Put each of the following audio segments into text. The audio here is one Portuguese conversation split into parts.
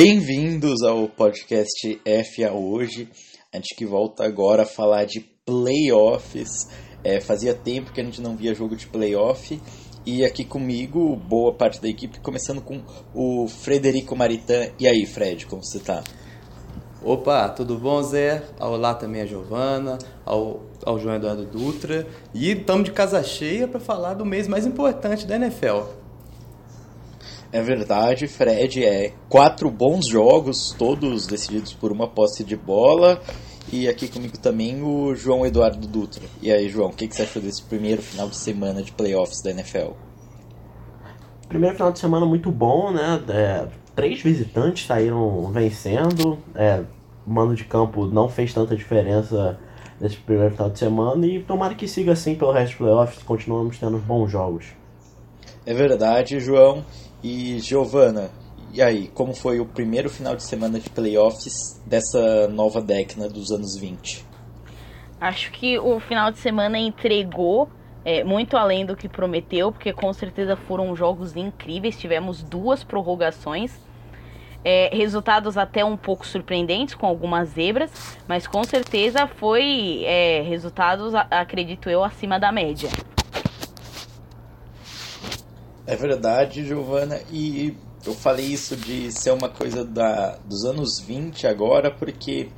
Bem-vindos ao podcast FA hoje. A gente que volta agora a falar de playoffs. É, fazia tempo que a gente não via jogo de playoff. E aqui comigo, boa parte da equipe, começando com o Frederico Maritan. E aí, Fred, como você tá? Opa, tudo bom, Zé? Olá também a Giovana, ao, ao João Eduardo Dutra. E estamos de casa cheia para falar do mês mais importante da NFL. É verdade, Fred. É quatro bons jogos, todos decididos por uma posse de bola. E aqui comigo também o João Eduardo Dutra. E aí, João, o que, que você achou desse primeiro final de semana de playoffs da NFL? Primeiro final de semana muito bom, né? É, três visitantes saíram vencendo. É, o mano de campo não fez tanta diferença nesse primeiro final de semana. E tomara que siga assim pelo resto dos playoffs. Continuamos tendo bons jogos. É verdade, João. E Giovana, e aí, como foi o primeiro final de semana de playoffs dessa nova década dos anos 20? Acho que o final de semana entregou é, muito além do que prometeu, porque com certeza foram jogos incríveis. Tivemos duas prorrogações, é, resultados até um pouco surpreendentes, com algumas zebras, mas com certeza foi é, resultados, acredito eu, acima da média. É verdade, Giovana, e eu falei isso de ser uma coisa da, dos anos 20 agora, porque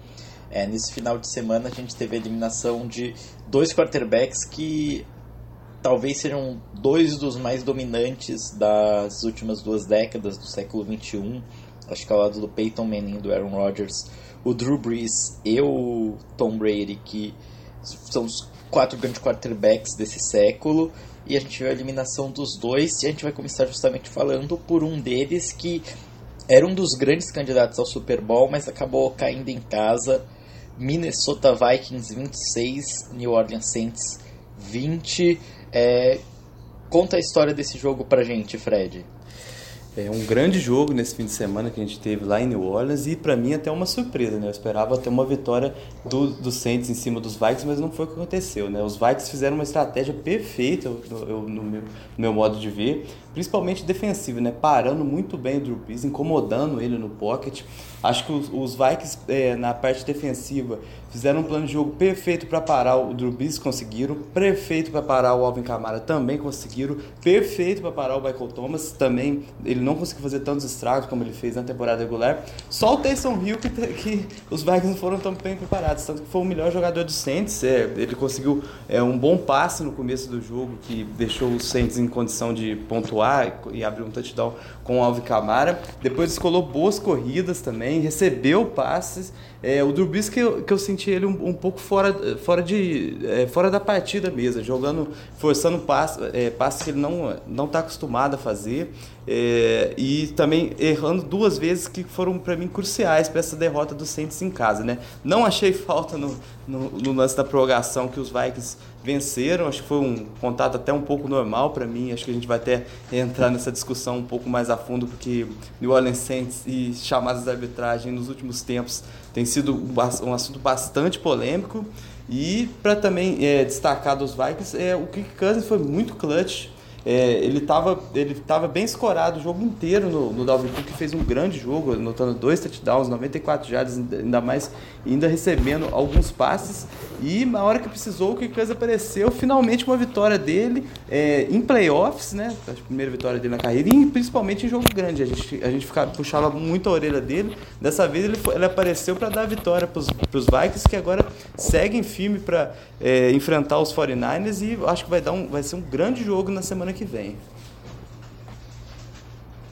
é, nesse final de semana a gente teve a eliminação de dois quarterbacks que talvez sejam dois dos mais dominantes das últimas duas décadas do século 21. Acho que ao lado do Peyton Manning do Aaron Rodgers, o Drew Brees e o Tom Brady, que são os quatro grandes quarterbacks desse século e a gente viu a eliminação dos dois e a gente vai começar justamente falando por um deles que era um dos grandes candidatos ao Super Bowl, mas acabou caindo em casa. Minnesota Vikings 26, New Orleans Saints 20. É... Conta a história desse jogo pra gente, Fred. É um grande jogo nesse fim de semana que a gente teve lá em New Orleans e para mim até uma surpresa, né? Eu esperava ter uma vitória do, do Saints em cima dos Vikings, mas não foi o que aconteceu, né? Os Vikings fizeram uma estratégia perfeita eu, no, meu, no meu modo de ver, principalmente defensiva, né? Parando muito bem o Drew Brees, incomodando ele no pocket. Acho que os, os Vikings é, na parte defensiva fizeram um plano de jogo perfeito para parar o Drew Brees, conseguiram. Perfeito para parar o Alvin Kamara, também conseguiram. Perfeito para parar o Michael Thomas, também. Ele não conseguiu fazer tantos estragos como ele fez na temporada regular. Só o Taysom Hill que, que os Vikings não foram tão bem preparados. Tanto que foi o melhor jogador do Saints. É, ele conseguiu é, um bom passe no começo do jogo que deixou os Saints em condição de pontuar e, e abrir um touchdown com o Alvin Kamara. Depois escolou boas corridas também, recebeu passes. É, o Brees que eu, que eu senti ele um, um pouco fora, fora, de, é, fora da partida mesmo, jogando, forçando passes é, passe que ele não não está acostumado a fazer é, e também errando duas vezes que foram para mim cruciais para essa derrota do Saints em casa, né? Não achei falta no, no, no lance da prorrogação que os Vikings venceram. Acho que foi um contato até um pouco normal para mim. Acho que a gente vai até entrar nessa discussão um pouco mais a fundo, porque New Orleans Saints e chamadas de arbitragem nos últimos tempos tem sido um assunto bastante polêmico. E para também é, destacar dos Vikings, é, o Kirk Cousins foi muito clutch é, ele estava ele tava bem escorado o jogo inteiro no, no Dalvin Cook, que fez um grande jogo, anotando dois touchdowns, 94 jardas, ainda mais, ainda recebendo alguns passes. E na hora que precisou, o Kirk apareceu, finalmente uma vitória dele é, em playoffs, né? A primeira vitória dele na carreira, e principalmente em jogo grande. A gente, a gente ficava, puxava muito a orelha dele. Dessa vez ele, ele apareceu para dar a vitória para os Vikings, que agora seguem firme para é, enfrentar os 49ers e acho que vai, dar um, vai ser um grande jogo na semana que vem.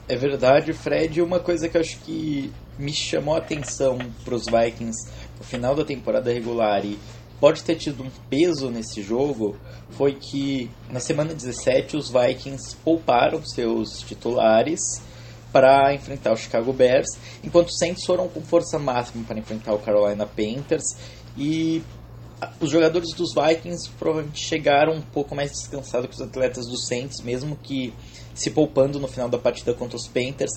É verdade, Fred. Uma coisa que eu acho que me chamou a atenção para os Vikings no final da temporada regular e pode ter tido um peso nesse jogo foi que na semana 17 os Vikings pouparam seus titulares para enfrentar o Chicago Bears, enquanto os Saints foram com força máxima para enfrentar o Carolina Panthers e os jogadores dos Vikings provavelmente chegaram um pouco mais descansados que os atletas dos Saints, mesmo que se poupando no final da partida contra os Panthers.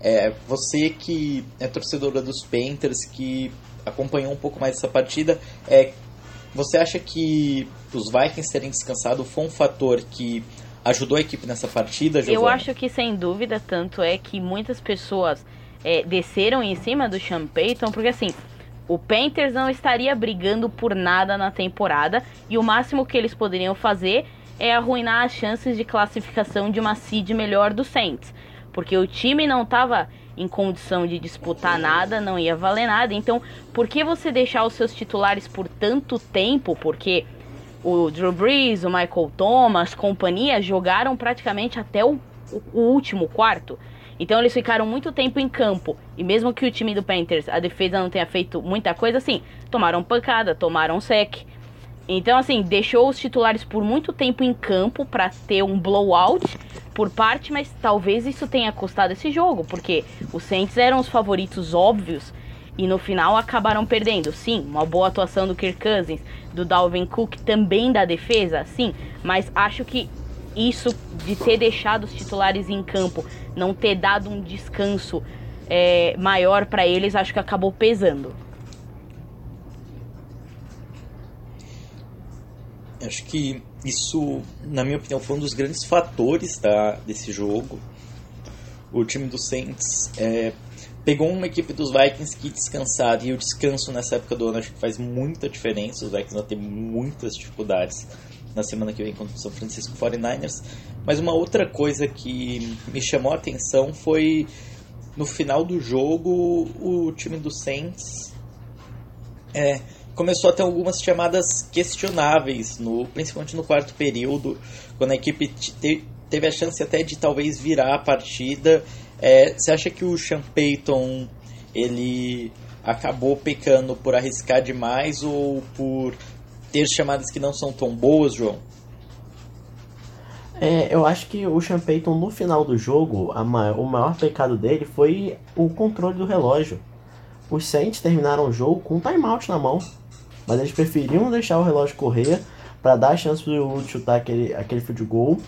É, você que é torcedora dos Panthers, que acompanhou um pouco mais essa partida, é, você acha que os Vikings terem descansado foi um fator que ajudou a equipe nessa partida, Giovana? Eu acho que sem dúvida, tanto é que muitas pessoas é, desceram em cima do Sean Payton, porque assim, o Panthers não estaria brigando por nada na temporada e o máximo que eles poderiam fazer é arruinar as chances de classificação de uma seed melhor do Saints, porque o time não estava em condição de disputar nada, não ia valer nada. Então, por que você deixar os seus titulares por tanto tempo? Porque o Drew Brees, o Michael Thomas, companhia jogaram praticamente até o, o último quarto. Então eles ficaram muito tempo em campo. E mesmo que o time do Panthers, a defesa não tenha feito muita coisa, assim, tomaram pancada, tomaram sec. Então, assim, deixou os titulares por muito tempo em campo para ter um blowout por parte, mas talvez isso tenha custado esse jogo, porque os Saints eram os favoritos óbvios e no final acabaram perdendo. Sim, uma boa atuação do Kirk Cousins, do Dalvin Cook, também da defesa, sim, mas acho que isso de ter deixado os titulares em campo, não ter dado um descanso é, maior para eles, acho que acabou pesando. Acho que isso, na minha opinião, foi um dos grandes fatores tá, desse jogo. O time do Saints é, pegou uma equipe dos Vikings que descansaram, e o descanso nessa época do ano acho que faz muita diferença. Os Vikings vão ter muitas dificuldades na semana que vem contra o São Francisco 49ers. Mas uma outra coisa que me chamou a atenção foi no final do jogo o time do Saints é, começou a ter algumas chamadas questionáveis, no, principalmente no quarto período, quando a equipe te, teve a chance até de talvez virar a partida. É, você acha que o Sean Payton ele acabou pecando por arriscar demais ou por ter chamadas que não são tão boas, João? É, eu acho que o Sean Payton, no final do jogo, maior, o maior pecado dele foi o controle do relógio. Os Saints terminaram o jogo com um timeout na mão, mas eles preferiam deixar o relógio correr para dar a chance Lute chutar aquele, aquele field goal.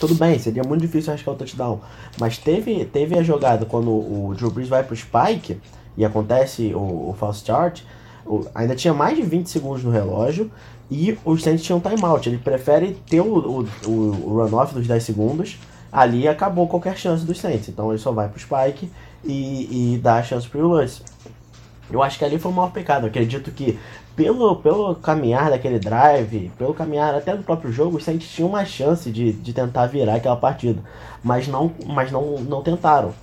Tudo bem, seria muito difícil arriscar o touchdown, mas teve, teve a jogada quando o Drew Brees vai pro spike e acontece o, o false start, ainda tinha mais de 20 segundos no relógio e o Saints tinha um timeout. Ele prefere ter o, o, o runoff dos 10 segundos. Ali acabou qualquer chance dos Saints. Então ele só vai pro Spike e, e dá a chance pro Lutz. Eu acho que ali foi o maior pecado. Eu acredito que pelo, pelo caminhar daquele drive, pelo caminhar até do próprio jogo, os Saints tinham uma chance de, de tentar virar aquela partida. Mas não, mas não, não tentaram.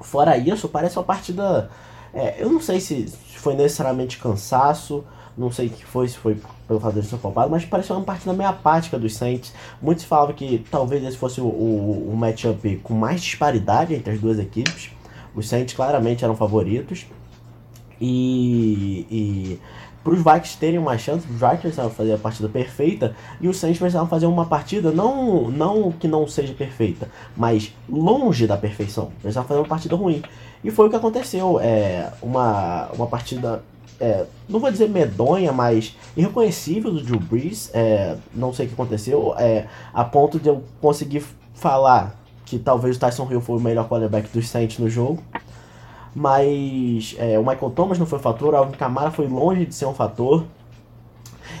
Fora isso, parece uma partida. É, eu não sei se foi necessariamente cansaço, não sei o que foi, se foi pelo fato de ser poupado, mas pareceu uma partida meio apática dos Saints. Muitos falavam que talvez esse fosse o, o, o matchup com mais disparidade entre as duas equipes. Os Saints claramente eram favoritos. E, e para os Vikings terem uma chance, os Vikings precisavam fazer a partida perfeita e os Saints precisavam fazer uma partida não, não que não seja perfeita, mas longe da perfeição. Precisavam fazer uma partida ruim. E foi o que aconteceu. É, uma, uma partida, é, não vou dizer medonha, mas irreconhecível do Drew Brees. É, não sei o que aconteceu, é, a ponto de eu conseguir falar que talvez o Tyson Hill foi o melhor quarterback dos Saints no jogo. Mas é, o Michael Thomas não foi fator, o Alvin Kamara foi longe de ser um fator.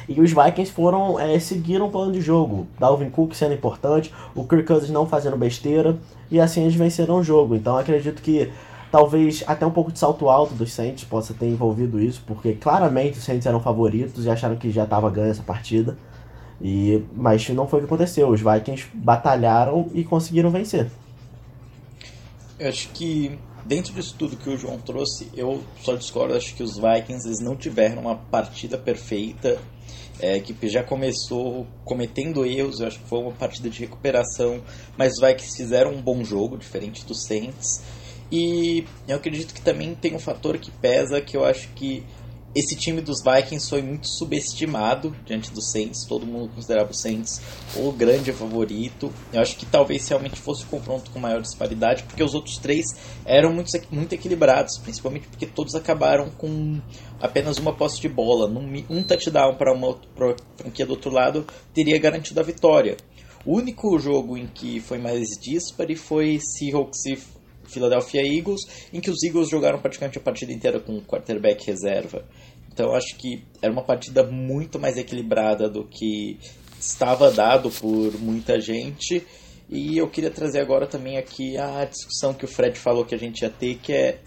E os Vikings foram é, seguiram o plano de jogo. Dalvin Cook sendo importante, o Kirk Cousins não fazendo besteira, e assim eles venceram o jogo. Então acredito que Talvez até um pouco de salto alto dos Saints possa ter envolvido isso, porque claramente os Saints eram favoritos e acharam que já estava ganha essa partida. E, mas não foi o que aconteceu. Os Vikings batalharam e conseguiram vencer. Eu acho que dentro disso tudo que o João trouxe, eu só discordo. Acho que os Vikings eles não tiveram uma partida perfeita. É, a equipe já começou cometendo erros. Eu acho que foi uma partida de recuperação, mas os Vikings fizeram um bom jogo, diferente dos Saints. E eu acredito que também tem um fator que pesa, que eu acho que esse time dos Vikings foi muito subestimado diante do Saints. Todo mundo considerava o Saints o grande favorito. Eu acho que talvez realmente fosse o confronto com maior disparidade, porque os outros três eram muito, muito equilibrados, principalmente porque todos acabaram com apenas uma posse de bola. Um touchdown para uma franquia do outro lado teria garantido a vitória. O único jogo em que foi mais dispare foi Seahawks e Philadelphia Eagles, em que os Eagles jogaram praticamente a partida inteira com quarterback reserva. Então acho que era uma partida muito mais equilibrada do que estava dado por muita gente. E eu queria trazer agora também aqui a discussão que o Fred falou que a gente ia ter, que é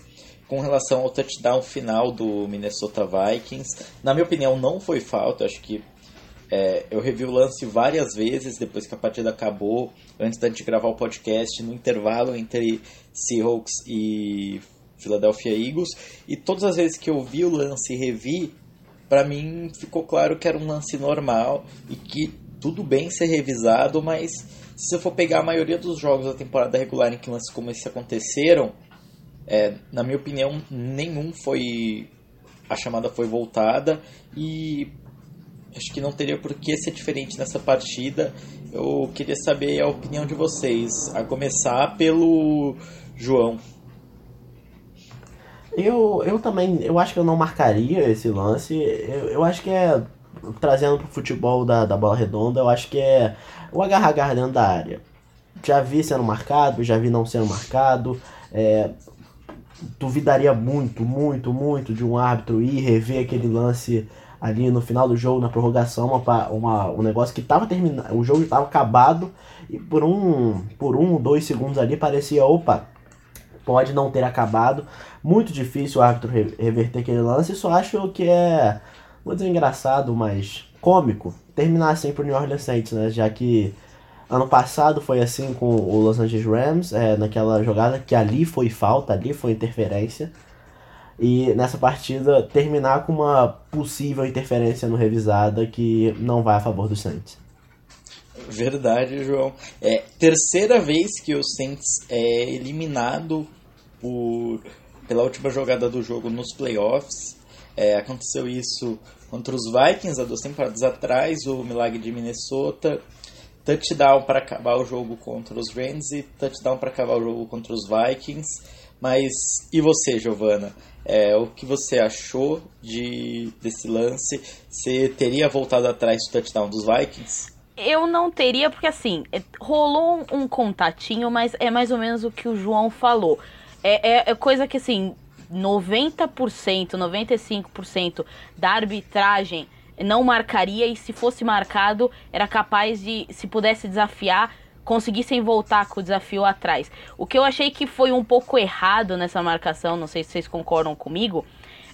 com relação ao touchdown final do Minnesota Vikings. Na minha opinião, não foi falta. Acho que é, eu revi o lance várias vezes depois que a partida acabou, antes da gente gravar o podcast, no intervalo entre Seahawks e Philadelphia Eagles. E todas as vezes que eu vi o lance e revi, para mim ficou claro que era um lance normal e que tudo bem ser revisado, mas se você for pegar a maioria dos jogos da temporada regular em que lances como esse aconteceram, é, na minha opinião, nenhum foi. A chamada foi voltada e acho que não teria por que ser diferente nessa partida. Eu queria saber a opinião de vocês, a começar pelo João. Eu, eu também, eu acho que eu não marcaria esse lance. Eu, eu acho que é, trazendo pro futebol da, da bola redonda, eu acho que é o agarrar dentro da área. Já vi sendo marcado, já vi não sendo marcado. É, duvidaria muito, muito, muito de um árbitro ir rever aquele lance ali no final do jogo, na prorrogação, uma, uma, um negócio que estava terminado, o jogo estava acabado e por um, por um, dois segundos ali parecia, opa, pode não ter acabado. Muito difícil o árbitro reverter aquele lance. Só acho que é, dizer engraçado, mas cômico terminar assim pro New Orleans Saints, né? Já que ano passado foi assim com o Los Angeles Rams, é, naquela jogada que ali foi falta, ali foi interferência. E nessa partida terminar com uma possível interferência no revisada que não vai a favor do Saints. Verdade, João. É terceira vez que o Saints é eliminado por, pela última jogada do jogo nos playoffs. É, aconteceu isso contra os Vikings há duas temporadas atrás, o milagre de Minnesota. Touchdown para acabar o jogo contra os Rams e touchdown para acabar o jogo contra os Vikings. Mas e você, Giovana? É, o que você achou de desse lance? Você teria voltado atrás do touchdown dos Vikings? Eu não teria, porque assim, é, rolou um contatinho, mas é mais ou menos o que o João falou. É, é, é coisa que assim, 90%, 95% da arbitragem não marcaria e se fosse marcado era capaz de, se pudesse desafiar, conseguissem voltar com o desafio atrás. O que eu achei que foi um pouco errado nessa marcação, não sei se vocês concordam comigo,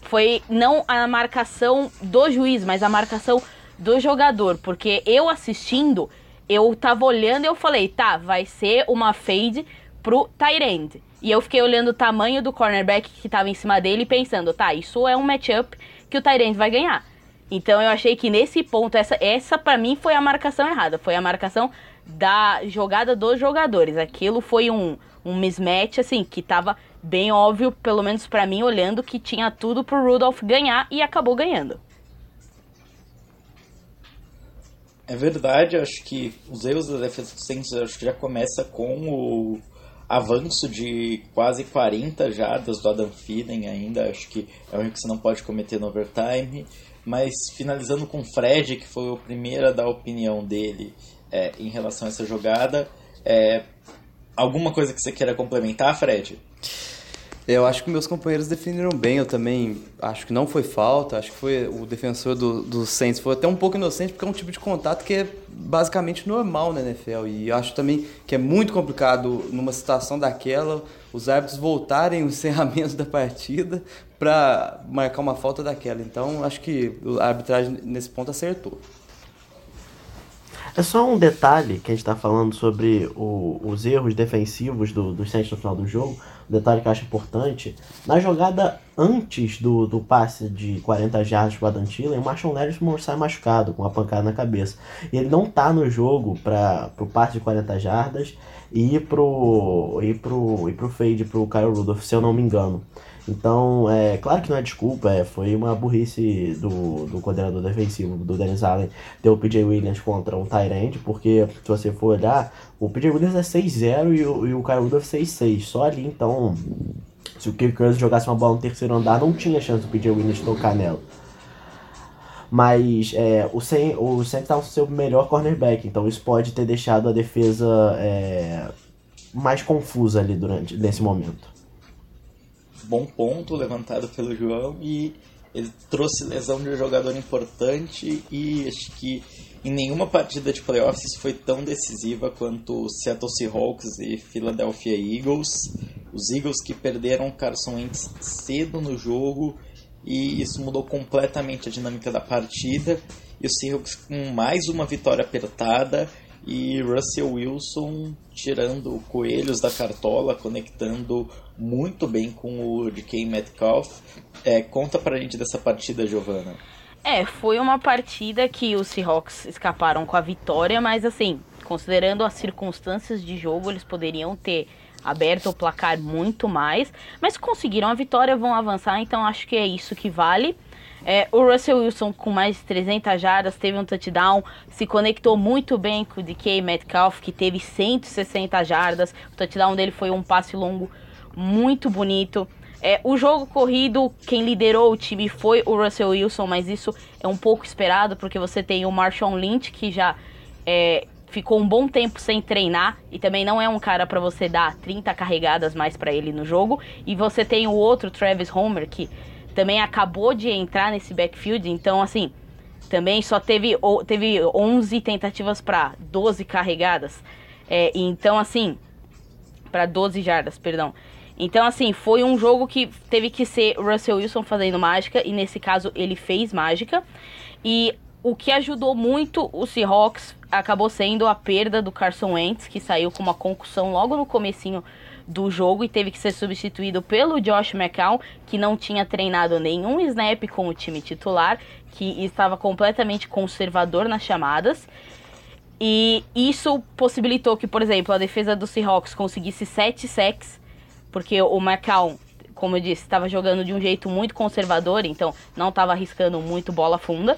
foi não a marcação do juiz, mas a marcação do jogador, porque eu assistindo, eu tava olhando e eu falei, tá, vai ser uma fade pro Tyrande. E eu fiquei olhando o tamanho do cornerback que tava em cima dele e pensando, tá, isso é um matchup que o Tyrande vai ganhar. Então eu achei que nesse ponto, essa, essa para mim foi a marcação errada. Foi a marcação da jogada dos jogadores. Aquilo foi um, um mismatch, assim, que tava bem óbvio, pelo menos para mim, olhando que tinha tudo pro Rudolph ganhar e acabou ganhando. É verdade, acho que os erros da defesa do Saints acho que já começa com o avanço de quase 40 jardas do Adam Thielen ainda, acho que é um erro que você não pode cometer no overtime. Mas finalizando com o Fred, que foi o primeiro a dar a opinião dele é, em relação a essa jogada, é, alguma coisa que você queira complementar, Fred? Eu acho que meus companheiros definiram bem. Eu também acho que não foi falta. Acho que foi o defensor do, do Saints foi até um pouco inocente, porque é um tipo de contato que é basicamente normal na NFL. E eu acho também que é muito complicado numa situação daquela os árbitros voltarem o encerramento da partida para marcar uma falta daquela. Então, acho que a arbitragem nesse ponto acertou. É só um detalhe que a gente está falando sobre o, os erros defensivos do, do Saints no final do jogo. Detalhe que eu acho importante. Na jogada antes do, do passe de 40 jardas para Adam Thielen, o Marshall Lattimore sai machucado, com uma pancada na cabeça. E ele não está no jogo para o passe de 40 jardas e pro, e pro, e pro fade, pro Kyle Rudolph, se eu não me engano. Então, é claro que não é desculpa, é, foi uma burrice do, do coordenador defensivo, do Dennis Allen, ter o PJ Williams contra um Tyrant, porque se você for olhar, o PJ Williams é 6-0 e o, e o Kyle Rudolph 6-6. Só ali, então, se o Kirk Cousins jogasse uma bola no terceiro andar, não tinha chance do PJ Williams tocar nela. Mas é, o Saints o Saints tá o seu melhor cornerback, então isso pode ter deixado a defesa é, mais confusa ali durante nesse momento bom ponto levantado pelo João e ele trouxe lesão de um jogador importante e acho que em nenhuma partida de playoffs foi tão decisiva quanto Seattle Seahawks e Philadelphia Eagles. Os Eagles que perderam Carson Wentz cedo no jogo e isso mudou completamente a dinâmica da partida. E os Seahawks com mais uma vitória apertada e Russell Wilson tirando coelhos da cartola, conectando muito bem com o DK Metcalf. É, conta pra gente dessa partida, Giovana. É, foi uma partida que os Seahawks escaparam com a vitória, mas assim, considerando as circunstâncias de jogo, eles poderiam ter aberto o placar muito mais, mas conseguiram a vitória, vão avançar, então acho que é isso que vale. É, o Russell Wilson com mais de 300 jardas teve um touchdown, se conectou muito bem com o DK Metcalf, que teve 160 jardas. O touchdown dele foi um passe longo muito bonito. É, o jogo corrido, quem liderou o time foi o Russell Wilson, mas isso é um pouco esperado, porque você tem o Marshawn Lynch, que já é, ficou um bom tempo sem treinar e também não é um cara para você dar 30 carregadas mais para ele no jogo. E você tem o outro Travis Homer, que também acabou de entrar nesse backfield, então assim, também só teve, teve 11 tentativas para 12 carregadas. É, então assim, para 12 jardas, perdão. Então, assim, foi um jogo que teve que ser Russell Wilson fazendo mágica, e nesse caso ele fez mágica. E o que ajudou muito o Seahawks acabou sendo a perda do Carson Wentz, que saiu com uma concussão logo no comecinho do jogo e teve que ser substituído pelo Josh McCown, que não tinha treinado nenhum snap com o time titular, que estava completamente conservador nas chamadas. E isso possibilitou que, por exemplo, a defesa do Seahawks conseguisse 7 sacks porque o McCown, como eu disse, estava jogando de um jeito muito conservador, então não estava arriscando muito bola funda.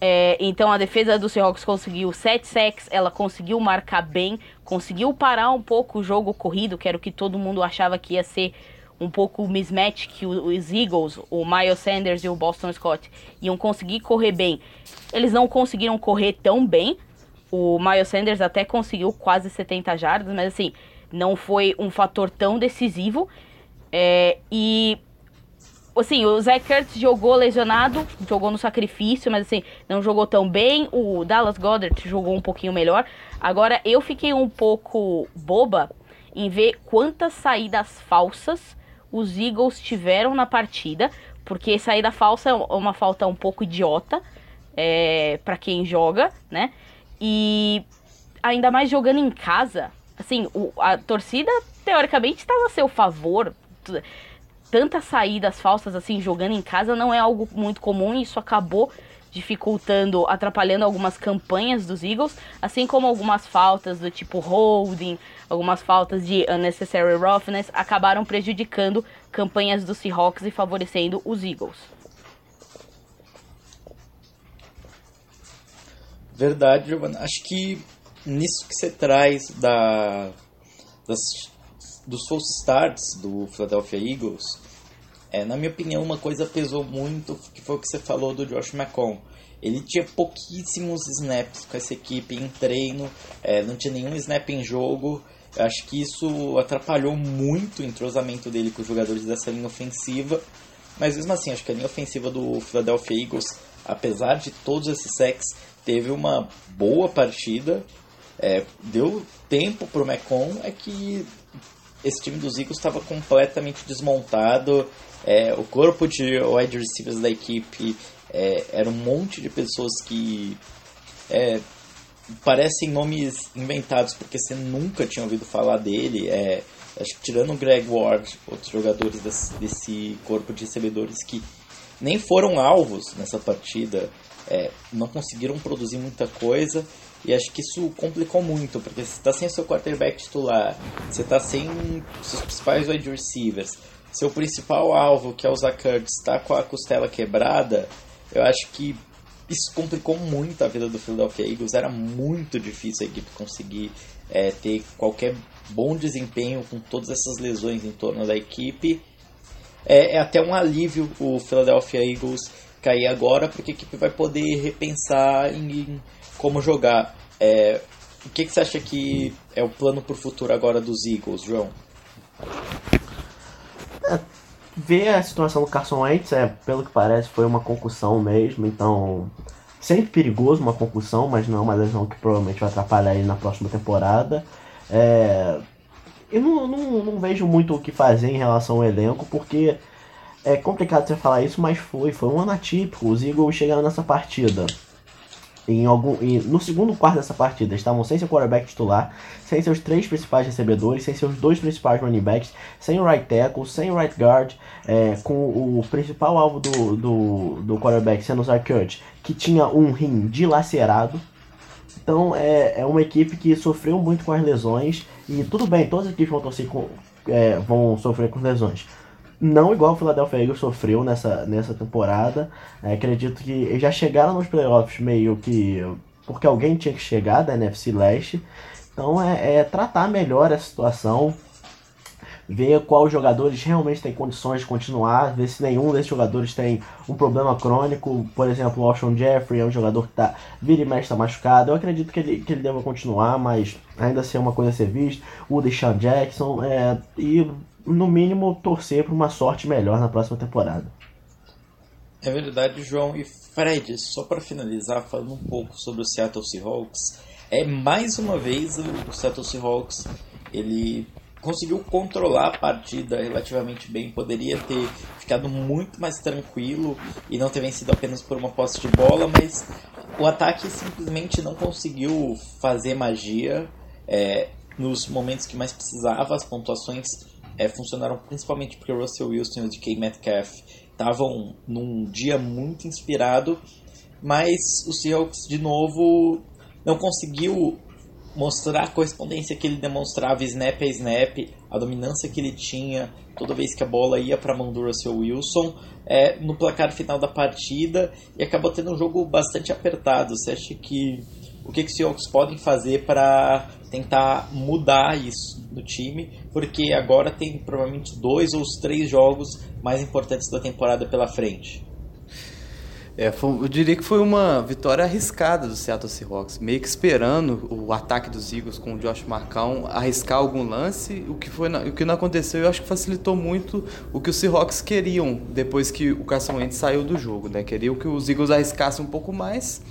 É, então a defesa do Seahawks conseguiu 7 sacks, ela conseguiu marcar bem, conseguiu parar um pouco o jogo corrido, que era o que todo mundo achava que ia ser um pouco mismatch que os Eagles, o Miles Sanders e o Boston Scott iam conseguir correr bem. Eles não conseguiram correr tão bem. O Miles Sanders até conseguiu quase 70 jardas, mas assim, não foi um fator tão decisivo. É, e assim, o Zach Kurtz jogou lesionado, jogou no sacrifício, mas assim, não jogou tão bem. O Dallas Goddard jogou um pouquinho melhor. Agora eu fiquei um pouco boba em ver quantas saídas falsas os Eagles tiveram na partida, porque saída falsa é uma falta um pouco idiota é, para quem joga, né? E ainda mais jogando em casa, assim, o, a torcida teoricamente estava a seu favor. Tantas saídas falsas assim jogando em casa não é algo muito comum e isso acabou dificultando, atrapalhando algumas campanhas dos Eagles, assim como algumas faltas do tipo holding, algumas faltas de unnecessary roughness acabaram prejudicando campanhas dos Seahawks e favorecendo os Eagles. Verdade, Giovana. Acho que nisso que você traz da, das, dos false starts do Philadelphia Eagles, é, na minha opinião, uma coisa pesou muito, que foi o que você falou do Josh McCown. Ele tinha pouquíssimos snaps com essa equipe em treino, é, não tinha nenhum snap em jogo. Eu acho que isso atrapalhou muito o entrosamento dele com os jogadores dessa linha ofensiva. Mas mesmo assim, acho que a linha ofensiva do Philadelphia Eagles, apesar de todos esses sacks, teve uma boa partida é, deu tempo pro Mecon é que esse time dos Eagles estava completamente desmontado. É, o corpo de wide receivers da equipe é, era um monte de pessoas que é, parecem nomes inventados porque você nunca tinha ouvido falar dele. É, acho que tirando o Greg Ward, outros jogadores desse, desse corpo de recebedores que nem foram alvos nessa partida, é, não conseguiram produzir muita coisa. E acho que isso complicou muito, porque você está sem o seu quarterback titular, você está sem seus principais wide receivers, seu principal alvo, que é o Ertz, está com a costela quebrada, eu acho que isso complicou muito a vida do Philadelphia Eagles. Era muito difícil a equipe conseguir é, ter qualquer bom desempenho com todas essas lesões em torno da equipe. É, é até um alívio o Philadelphia Eagles cair agora, porque a equipe vai poder repensar em como jogar. É, o que, que você acha que é o plano para o futuro agora dos Eagles, João? É, ver a situação do Carson Wentz, é, pelo que parece, foi uma concussão mesmo, então sempre perigoso uma concussão, mas não é uma lesão que provavelmente vai atrapalhar ele na próxima temporada. É, eu não, não, não, vejo muito o que fazer em relação ao elenco, porque é complicado você falar isso, mas foi, foi um ano atípico. Os Eagles chegaram nessa partida em algum, em, no segundo quarto dessa partida, estavam sem seu quarterback titular, sem seus três principais recebedores, sem seus dois principais running backs, sem o right tackle, sem o right guard, é, com o principal alvo do, do, do quarterback sendo o Zarkert, que tinha um rim dilacerado. Então é, é uma equipe que sofreu muito com as lesões, e tudo bem, todas as equipes vão, torcer com, é, vão sofrer com lesões não igual o Philadelphia Eagles sofreu nessa, nessa temporada. É, acredito que já chegaram nos playoffs meio que porque alguém tinha que chegar da NFC Leste. Então é, é tratar melhor a situação, ver quais jogadores realmente têm condições de continuar, ver se nenhum desses jogadores tem um problema crônico. Por exemplo, o Alshon Jeffrey é um jogador que tá, vira e mexe está machucado. Eu acredito que ele, que ele deva continuar, mas ainda assim é uma coisa a ser vista. O Deshaun Jackson é, e no mínimo, torcer para uma sorte melhor na próxima temporada. É verdade, João. E Fred, só para finalizar, falando um pouco sobre o Seattle Seahawks, é mais uma vez o Seattle Seahawks ele conseguiu controlar a partida relativamente bem, poderia ter ficado muito mais tranquilo e não ter vencido apenas por uma posse de bola, mas o ataque simplesmente não conseguiu fazer magia é, nos momentos que mais precisava, as pontuações é, funcionaram principalmente porque Russell Wilson e o DK Metcalf estavam num dia muito inspirado, mas o Seahawks de novo não conseguiu mostrar a correspondência que ele demonstrava snap a snap, a dominância que ele tinha toda vez que a bola ia para a mão do Russell Wilson é, no placar final da partida e acabou tendo um jogo bastante apertado. Você acha que o que, que os Seahawks podem fazer para tentar mudar isso no time, porque agora tem provavelmente dois ou três jogos mais importantes da temporada pela frente. É, foi, eu diria que foi uma vitória arriscada do Seattle Seahawks, meio que esperando o ataque dos Eagles com o Josh Marcão arriscar algum lance. O que, foi, o que não aconteceu, eu acho que facilitou muito o que os Seahawks queriam depois que o Carson Wentz saiu do jogo. Né? Queriam que os Eagles arriscassem um pouco mais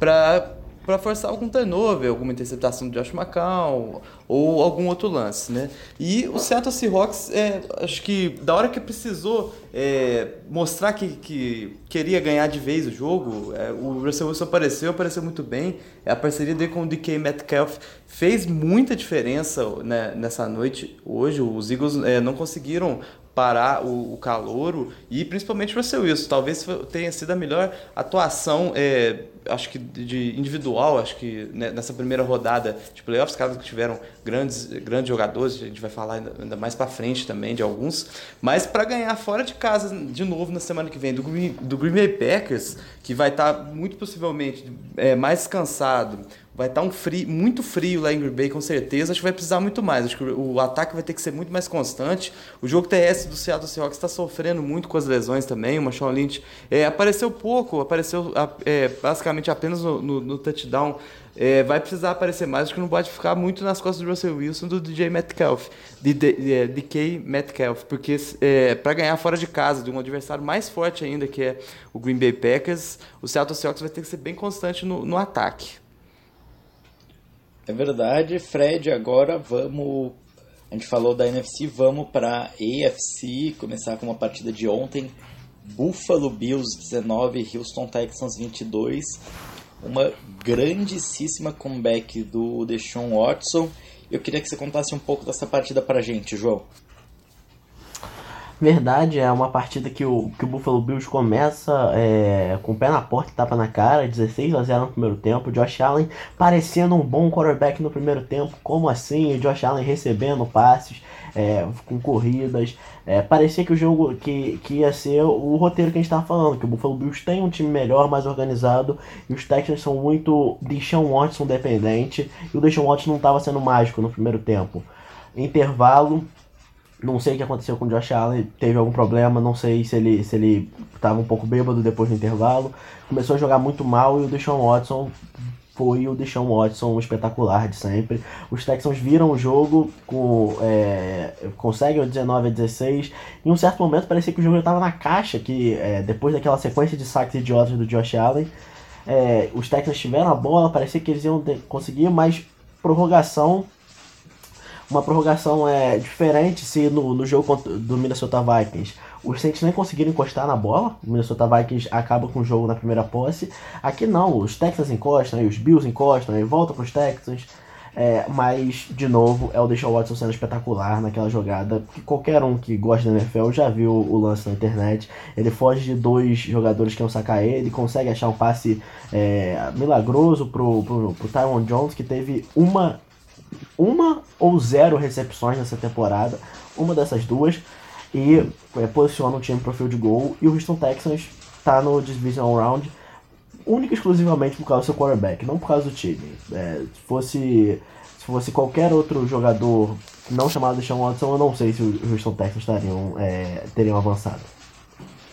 para para forçar algum turnover, alguma interceptação do Josh McCown ou algum outro lance, né? E o Seattle Seahawks, é, acho que da hora que precisou é, mostrar que, que queria ganhar de vez o jogo, é, o Russell Wilson apareceu, apareceu muito bem. A parceria dele com o DK Metcalf fez muita diferença né, nessa noite. Hoje os Eagles é, não conseguiram parar o, o calouro e principalmente o Russell Wilson. Talvez tenha sido a melhor atuação, é, acho que de individual, acho que né, nessa primeira rodada de playoffs, caras que tiveram grandes, grandes jogadores, a gente vai falar ainda, mais para frente também de alguns, mas para ganhar fora de casa de novo na semana que vem do Green, do Green Bay Packers, que vai estar tá muito possivelmente é, mais descansado, Vai estar tá um frio, muito frio lá em Green Bay, com certeza. Acho que vai precisar muito mais. Acho que o ataque vai ter que ser muito mais constante. O jogo terrestre do Seattle Seahawks está sofrendo muito com as lesões também. O Marshawn Lynch é, apareceu pouco, apareceu é, basicamente apenas no, no, no touchdown. É, vai precisar aparecer mais, acho que não pode ficar muito nas costas do Russell Wilson do DJ Metcalf, de, de, de DK Metcalf, porque é, para ganhar fora de casa de um adversário mais forte ainda, que é o Green Bay Packers, o Seattle Seahawks vai ter que ser bem constante no, no ataque. É verdade, Fred. Agora vamos. A gente falou da NFC, vamos para AFC. Começar com uma partida de ontem: Buffalo Bills 19, Houston Texans 22. Uma grandíssima comeback do Deshaun Watson. Eu queria que você contasse um pouco dessa partida para a gente, João. Verdade, é uma partida que o, que o Buffalo Bills começa é, com o pé na porta e tapa na cara, 16 a 0 no primeiro tempo. Josh Allen parecendo um bom quarterback no primeiro tempo, como assim? O Josh Allen recebendo passes, é, com corridas. É, parecia que o jogo que, que ia ser o roteiro que a gente estava falando, que o Buffalo Bills tem um time melhor, mais organizado, e os Texans são muito Deshaun Watson dependente, e o Deshaun Watson não estava sendo mágico no primeiro tempo. Intervalo, não sei o que aconteceu com o Josh Allen, teve algum problema, não sei se ele se ele estava um pouco bêbado depois do intervalo. Começou a jogar muito mal e o Deshaun Watson foi o Deshaun Watson espetacular de sempre. Os Texans viram o jogo, com, é, conseguem o 19 a 16. Em um certo momento parecia que o jogo estava na caixa, que é, depois daquela sequência de saques idiotas do Josh Allen, é, os Texans tiveram a bola, parecia que eles iam conseguir, mas prorrogação uma prorrogação é diferente se no, no jogo do Minnesota Vikings os Saints nem conseguiram encostar na bola, o Minnesota Vikings acaba com o jogo na primeira posse. Aqui não, os Texans encostam, e os Bills encostam, e volta para os Texans. É, mas, de novo, é o Deshaun Watson sendo espetacular naquela jogada. Que qualquer um que gosta da NFL já viu o lance na internet. Ele foge de dois jogadores que iam sacar ele, consegue achar um passe é, milagroso pro, pro, pro Tyron Jones, que teve uma uma ou zero recepções nessa temporada, uma dessas duas, e é, posiciona o time para o field goal. E o Houston Texans está no Division Round única e exclusivamente por causa do seu quarterback, não por causa do time. É, se fosse se fosse qualquer outro jogador não chamado de Sean Watson, eu não sei se o Houston Texans estariam, é, teriam avançado.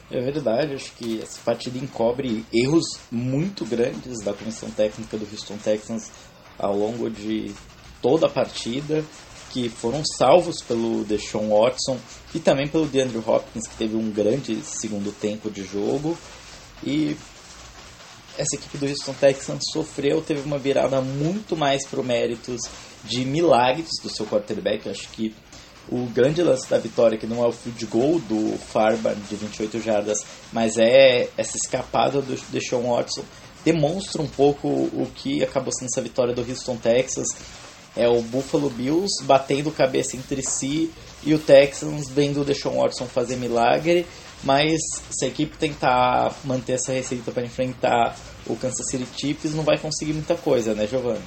É verdade, acho que essa partida encobre erros muito grandes da comissão técnica do Houston Texans ao longo de toda a partida, que foram salvos pelo Deshaun Watson e também pelo DeAndre Hopkins, que teve um grande segundo tempo de jogo. E essa equipe do Houston Texans sofreu, teve uma virada muito mais pro méritos de milagres do seu quarterback. acho que o grande lance da vitória, que não é o field goal do Farban de 28 jardas, mas é essa escapada do Deshaun Watson, demonstra um pouco o que acabou sendo essa vitória do Houston Texas é o Buffalo Bills batendo cabeça entre si e o Texans vendo o Deshaun Watson fazer milagre, mas se a equipe tentar manter essa receita para enfrentar o Kansas City Chiefs, não vai conseguir muita coisa, né, Giovanni?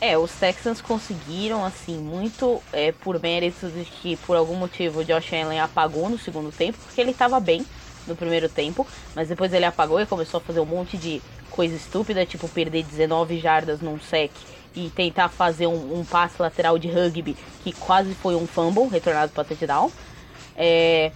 É, os Texans conseguiram, assim, muito é, por mérito de que, por algum motivo, o Josh Allen apagou no segundo tempo, porque ele estava bem no primeiro tempo, mas depois ele apagou e começou a fazer um monte de coisa estúpida, tipo perder 19 jardas num sec e tentar fazer um, um, passe lateral de rugby que quase foi um fumble retornado para touchdown. É,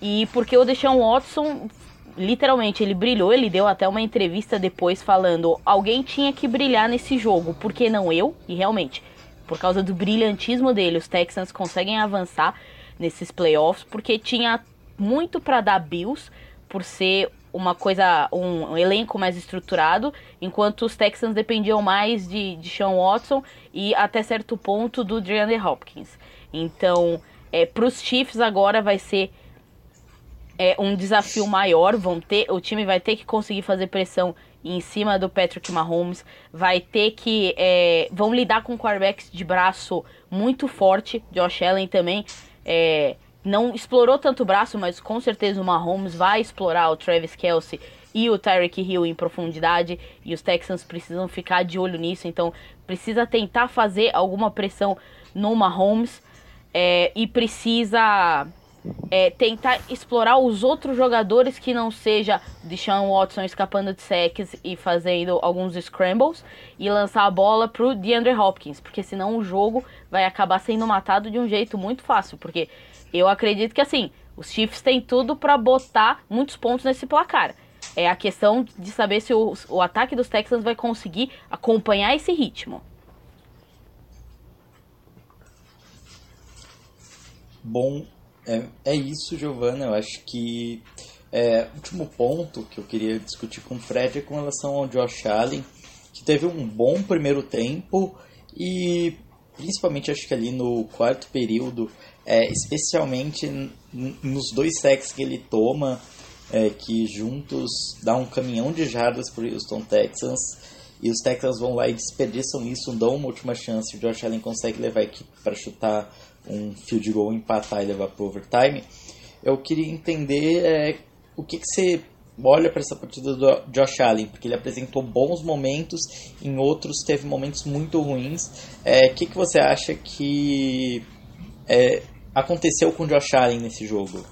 e porque o Deshaun Watson, literalmente, ele brilhou, ele deu até uma entrevista depois falando: alguém tinha que brilhar nesse jogo, por que não eu? E realmente, por causa do brilhantismo dele, os Texans conseguem avançar nesses playoffs, porque tinha muito para dar Bills por ser uma coisa, um, um, elenco mais estruturado, enquanto os Texans dependiam mais de, de Sean Watson e até certo ponto do DeAndre Hopkins. Então, é, para os Chiefs agora vai ser é, um desafio maior, vão ter, o time vai ter que conseguir fazer pressão em cima do Patrick Mahomes, vai ter que é, vão lidar com quarterbacks de braço muito forte, Josh Allen também é, não explorou tanto o braço, mas com certeza o Mahomes vai explorar o Travis Kelsey e o Tyreek Hill em profundidade e os Texans precisam ficar de olho nisso, então precisa tentar fazer alguma pressão no Mahomes é, e precisa é, tentar explorar os outros jogadores que não seja Deshaun Watson escapando de sacks e fazendo alguns scrambles e lançar a bola pro DeAndre Hopkins, porque senão o jogo vai acabar sendo matado de um jeito muito fácil, porque eu acredito que assim, os Chiefs têm tudo para botar muitos pontos nesse placar. É a questão de saber se o, o ataque dos Texans vai conseguir acompanhar esse ritmo. Bom, é, é isso, Giovana. Eu acho que é, último ponto que eu queria discutir com o Fred é com relação ao Josh Allen, que teve um bom primeiro tempo e principalmente acho que ali no quarto período é, especialmente nos dois sacks que ele toma, é, que juntos dá um caminhão de jardas para o Houston Texans, e os Texans vão lá e desperdiçam isso, dão uma última chance, o Josh Allen consegue levar a equipe para chutar um field goal, empatar e levar para overtime. Eu queria entender é, o que, que você olha para essa partida do Josh Allen, porque ele apresentou bons momentos, em outros teve momentos muito ruins. O é, que, que você acha que é, aconteceu com o Josh Allen nesse jogo?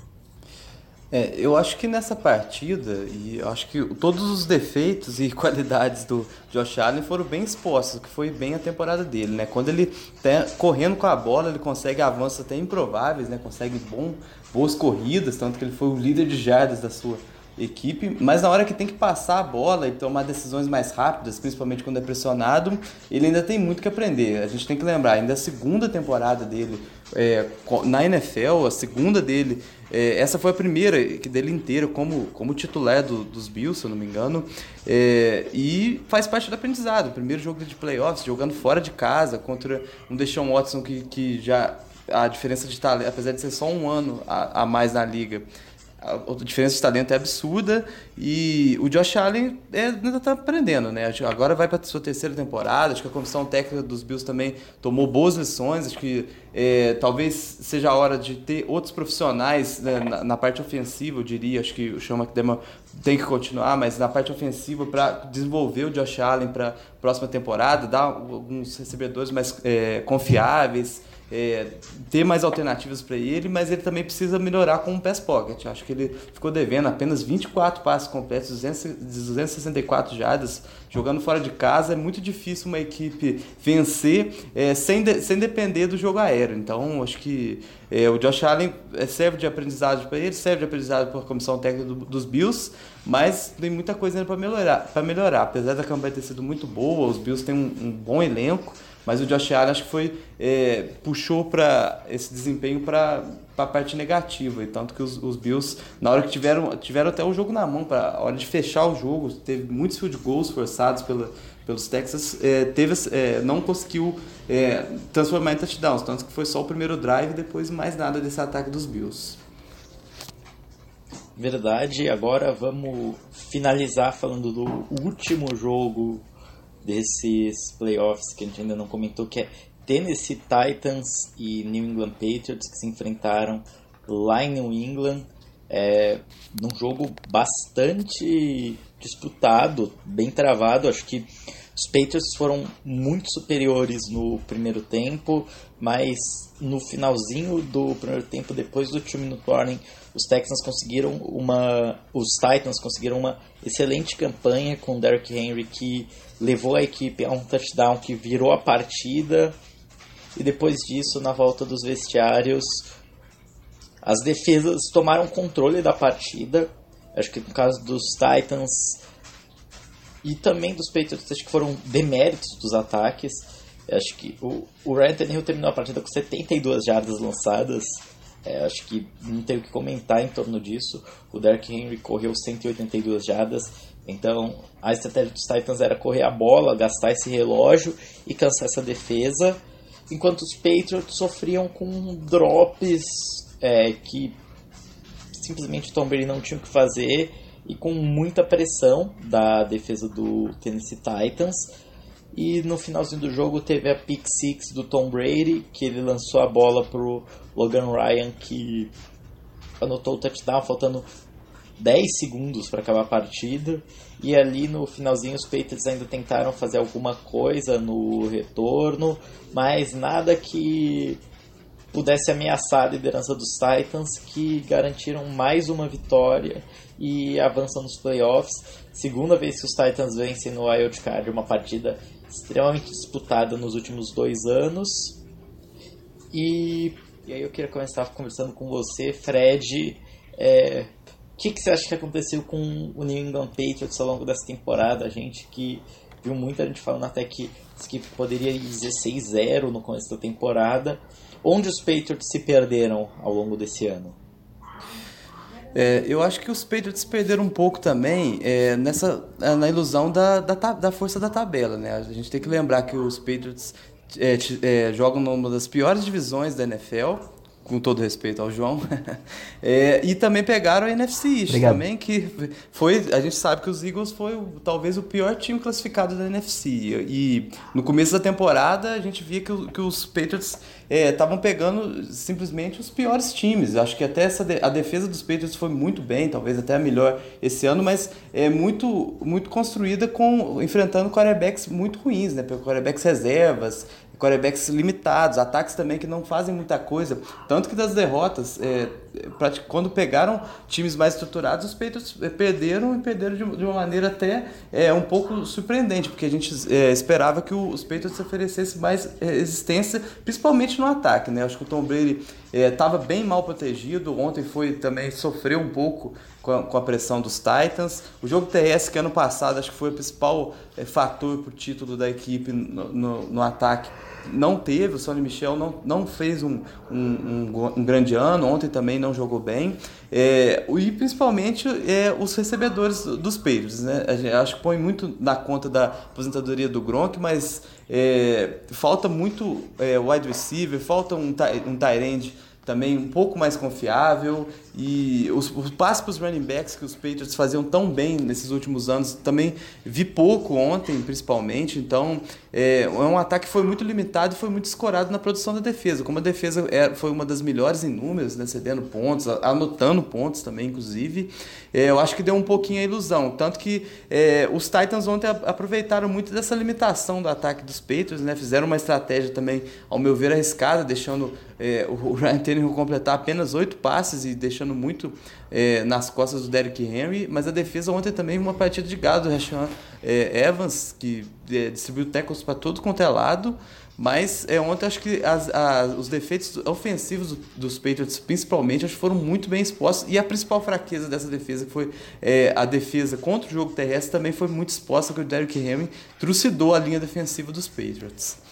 É, eu acho que nessa partida, e eu acho que todos os defeitos e qualidades do Josh Allen foram bem expostos, que foi bem a temporada dele, né? Quando ele tá correndo com a bola, ele consegue avanços até improváveis, né? Consegue bom, boas corridas, tanto que ele foi o líder de jardas da sua equipe, mas na hora que tem que passar a bola e tomar decisões mais rápidas, principalmente quando é pressionado, ele ainda tem muito que aprender. A gente tem que lembrar, ainda a segunda temporada dele é, na NFL, a segunda dele, é, essa foi a primeira dele inteira como, como titular do, dos Bills, se eu não me engano, é, e faz parte do aprendizado. Primeiro jogo de playoffs, jogando fora de casa contra um Deshaun Watson que, que já a diferença de talento, apesar de ser só um ano a, a mais na liga, a diferença de talento é absurda e o Josh Allen é, ainda está aprendendo, né? Agora vai para sua terceira temporada, acho que a comissão técnica dos Bills também tomou boas lições, acho que é, talvez seja a hora de ter outros profissionais né, na, na, parte ofensiva, eu diria, acho que o Sean McDermott tem que continuar, mas na parte ofensiva para desenvolver o Josh Allen para próxima temporada, dar alguns recebedores mais é, confiáveis, é, ter mais alternativas para ele, mas ele também precisa melhorar com o pass pocket. Acho que ele ficou devendo apenas 24 passes completos, 264 jardas, jogando fora de casa. É muito difícil uma equipe vencer é, sem, de, sem depender do jogo aéreo. Então, acho que é, o Josh Allen é, serve de aprendizado para ele, serve de aprendizado para a comissão técnica do, dos Bills, mas tem muita coisa ainda para melhorar, melhorar. Apesar da campanha ter sido muito boa, os Bills têm um, um bom elenco mas o Josh Allen acho que foi é, puxou para esse desempenho para a parte negativa. E tanto que os, os, Bills, na hora que tiveram, tiveram até o jogo na mão, para a hora de fechar o jogo, teve muitos field goals forçados pela, pelos Texas, é, teve, é, não conseguiu é, transformar em touchdowns. Tanto que foi só o primeiro drive e depois mais nada desse ataque dos Bills. Verdade, agora vamos finalizar falando do último jogo desses playoffs que a gente ainda não comentou, que é Tennessee Titans e New England Patriots que se enfrentaram lá em New England, é, num jogo bastante disputado, bem travado. Acho que os Patriots foram muito superiores no primeiro tempo, mas no finalzinho do primeiro tempo, depois do two minute warning, os Texans conseguiram uma, os Titans conseguiram uma excelente campanha com Derrick Henry que levou a equipe a um touchdown que virou a partida. E depois disso, na volta dos vestiários, as defesas tomaram controle da partida. Acho que no caso dos Titans, e também dos Patriots, acho que foram deméritos dos ataques. Acho que o, o Ryan Tannehill terminou a partida com 72 jardas lançadas. É, acho que não tenho o que comentar em torno disso. O Derrick Henry correu 182 jardas. Então a estratégia dos Titans era correr a bola, gastar esse relógio e cansar essa defesa. Enquanto os Patriots sofriam com drops é, que simplesmente o Tom Brady não tinha o que fazer e com muita pressão da defesa do Tennessee Titans. E no finalzinho do jogo teve a pick six do Tom Brady, que ele lançou a bola pro Logan Ryan, que anotou o touchdown faltando 10 segundos para acabar a partida. E ali no finalzinho os Patriots ainda tentaram fazer alguma coisa no retorno, mas nada que pudesse ameaçar a liderança dos Titans, que garantiram mais uma vitória e avançam nos playoffs. Segunda vez que os Titans vencem no Wild Card, uma partida extremamente disputada nos últimos dois anos. E, e aí eu queria começar conversando com você, Fred. É, o que, que você acha que aconteceu com o New England Patriots ao longo dessa temporada? A gente que viu muita gente falando até que, que poderia ir 16-0 no começo da temporada. Onde os Patriots se perderam ao longo desse ano? É, eu acho que os Patriots perderam um pouco também é, nessa é, na ilusão da, da, da, força da tabela, né? A gente tem que lembrar que os Patriots é, é, jogam numa das piores divisões da NFL com todo respeito ao João. é, e também pegaram a NFC East Obrigado. também, que foi. A gente sabe que os Eagles foi talvez o pior time classificado da NFC. E no começo da temporada a gente via que, que os Patriots estavam é, pegando simplesmente os piores times. Acho que até essa de, a defesa dos Patriots foi muito bem, talvez até a melhor esse ano, mas é muito, muito construída com enfrentando quarterbacks muito ruins, né? Quarterbacks reservas, quarterbacks limitados, ataques também que não fazem muita coisa. Tanto que das derrotas, é, quando pegaram times mais estruturados, os Patriots perderam e perderam de, uma maneira até é, um pouco surpreendente, porque a gente é, esperava que os Patriots oferecessem mais resistência, principalmente no ataque. Né? Acho que o Tom Brady estava é, bem mal protegido, ontem foi também sofreu um pouco com a, com a, pressão dos Titans. O jogo terrestre, que ano passado acho que foi o principal fator para o título da equipe no, no, no ataque, não teve, o Sonny Michel não, não fez um, um, um, um grande ano, ontem também não jogou bem. É, e principalmente é, os recebedores dos Patriots. Né? acho que põe muito na conta da aposentadoria do Gronk, mas é, falta muito é, wide receiver, falta um, um tight end também um pouco mais confiável e os, os passos para os running backs que os Patriots faziam tão bem nesses últimos anos também vi pouco ontem principalmente. Então é, é um ataque que foi muito limitado e foi muito escorado na produção da defesa. Como a defesa é, foi uma das melhores em números né, cedendo pontos anotando pontos também inclusive é, eu acho que deu um pouquinho a ilusão. Tanto que é, os Titans ontem aproveitaram muito dessa limitação do ataque dos Patriots né fizeram uma estratégia também ao meu ver arriscada deixando é, o Ryan Tannehill completar apenas oito passes e deixando muito é, nas costas do Derrick Henry, mas a defesa ontem também uma partida de gado, Rashan é, Evans, que é, distribuiu tackles para todo quanto é lado, mas é, ontem acho que as, os defeitos ofensivos dos Patriots, principalmente, acho que foram muito bem expostos. E a principal fraqueza dessa defesa, que foi é, a defesa contra o jogo terrestre, também foi muito exposta, que o Derrick Henry trucidou a linha defensiva dos Patriots.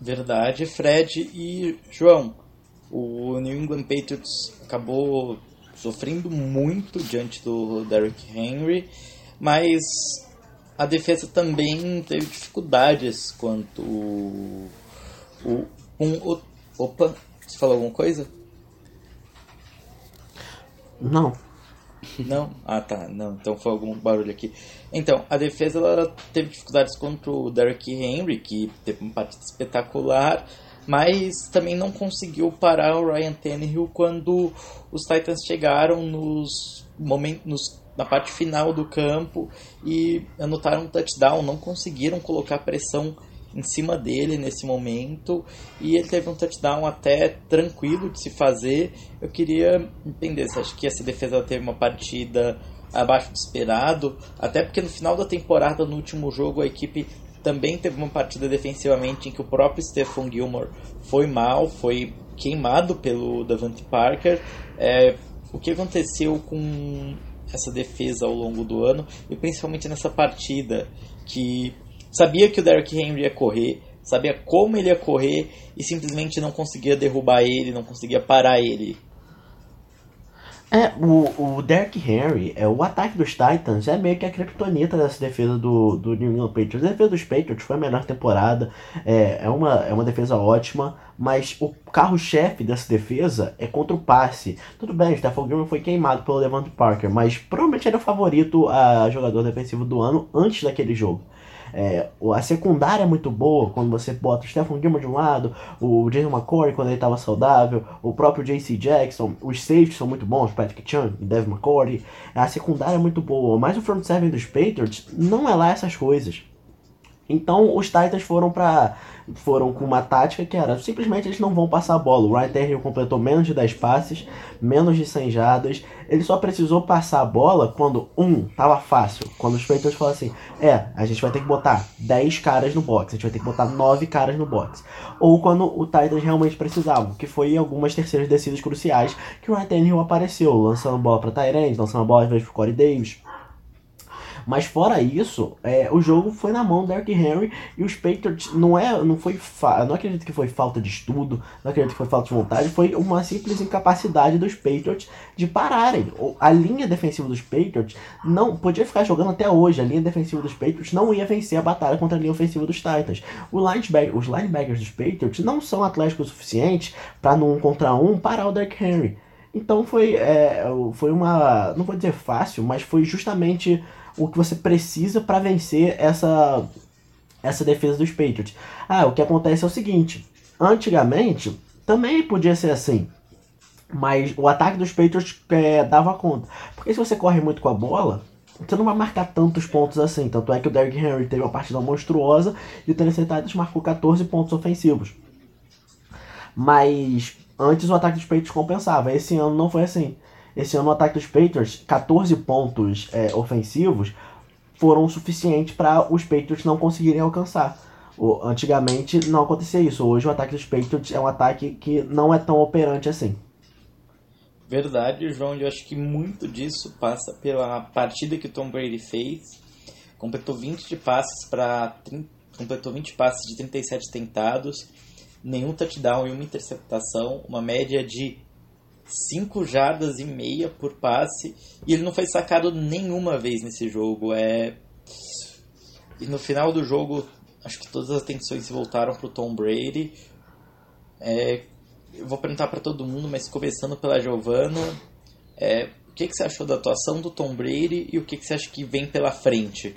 Verdade, Fred e João. O New England Patriots acabou sofrendo muito diante do Derrick Henry, mas a defesa também teve dificuldades quanto o, o, um, o opa, você falou alguma coisa? Não. Não? Ah, tá. Não, então foi algum barulho aqui. Então, a defesa ela teve dificuldades contra o Derrick Henry, que teve uma partida espetacular, mas também não conseguiu parar o Ryan Tannehill quando os Titans chegaram nos momentos na parte final do campo e anotaram um touchdown, não conseguiram colocar pressão em cima dele nesse momento e ele teve um touchdown até tranquilo de se fazer. Eu queria entender se acho que essa defesa teve uma partida abaixo do esperado, até porque no final da temporada, no último jogo, a equipe também teve uma partida defensivamente em que o próprio Stephon Gilmore foi mal, foi queimado pelo Davante Parker. É, o que aconteceu com essa defesa ao longo do ano e principalmente nessa partida que sabia que o Derrick Henry ia correr, sabia como ele ia correr e simplesmente não conseguia derrubar ele, não conseguia parar ele. É, o, o Derrick Henry, é, o ataque dos Titans é meio que a criptonita dessa defesa do, do New England Patriots. A defesa dos Patriots foi a melhor temporada, é, é, uma, é uma defesa ótima, mas o carro-chefe dessa defesa é contra o passe. Tudo bem, o Stephon Gilmore foi queimado pelo Levante Parker, mas provavelmente era o favorito a jogador defensivo do ano antes daquele jogo. É, a secundária é muito boa quando você bota o Stephen Gilmore de um lado, o Jason McCoy quando ele estava saudável, o próprio JC Jackson, os safeties são muito bons, Patrick Chung e Devin McCoy. A secundária é muito boa, mas o front seven dos Patriots não é lá essas coisas. Então os Titans foram para foram com uma tática que era simplesmente eles não vão passar a bola. O Ryan Tannehill completou menos de 10 passes, menos de 100 jardas. Ele só precisou passar a bola quando, um, tava fácil. Quando os Patriots falaram assim: é, a gente vai ter que botar 10 caras no box, a gente vai ter que botar 9 caras no box. Ou quando o Titans realmente precisava, que foi em algumas terceiras descidas cruciais que o Ryan Tannehill apareceu, lançando bola para Tyrande, lançando bola às vezes pro Corey Davis. Mas fora isso, é, o jogo foi na mão do Derrick Henry e os Patriots não é, não foi, não acredito que foi falta de estudo, não acredito que foi falta de vontade, foi uma simples incapacidade dos Patriots de pararem. A linha defensiva dos Patriots não podia ficar jogando até hoje. A linha defensiva dos Patriots não ia vencer a batalha contra a linha ofensiva dos Titans. Os linebackers dos Patriots não são atléticos o suficiente para num contra um parar o Derrick Henry. Então foi, é, foi uma, não vou dizer fácil, mas foi justamente o que você precisa para vencer essa, essa defesa dos Patriots. Ah, o que acontece é o seguinte: antigamente também podia ser assim. Mas o ataque dos Patriots é, dava conta. Porque se você corre muito com a bola, você não vai marcar tantos pontos assim. Tanto é que o Derrick Henry teve uma partida monstruosa e o Tennessee Titans marcou 14 pontos ofensivos. Mas antes o ataque dos Patriots compensava. Esse ano não foi assim. Esse ano o ataque dos Patriots, 14 pontos é, ofensivos, foram o suficiente para os Patriots não conseguirem alcançar. O, antigamente não acontecia isso. Hoje o ataque dos Patriots é um ataque que não é tão operante assim. Verdade, João. Eu acho que muito disso passa pela partida que o Tom Brady fez. Completou 20 de passes para completou 20 passes de 37 tentados, nenhum touchdown e uma interceptação, uma média de 5 jardas e meia por passe, e ele não foi sacado nenhuma vez nesse jogo. É e no final do jogo, acho que todas as atenções se voltaram para o Tom Brady. É, eu vou perguntar para todo mundo, mas começando pela Giovana, é, o que, que você achou da atuação do Tom Brady e o que, que você acha que vem pela frente?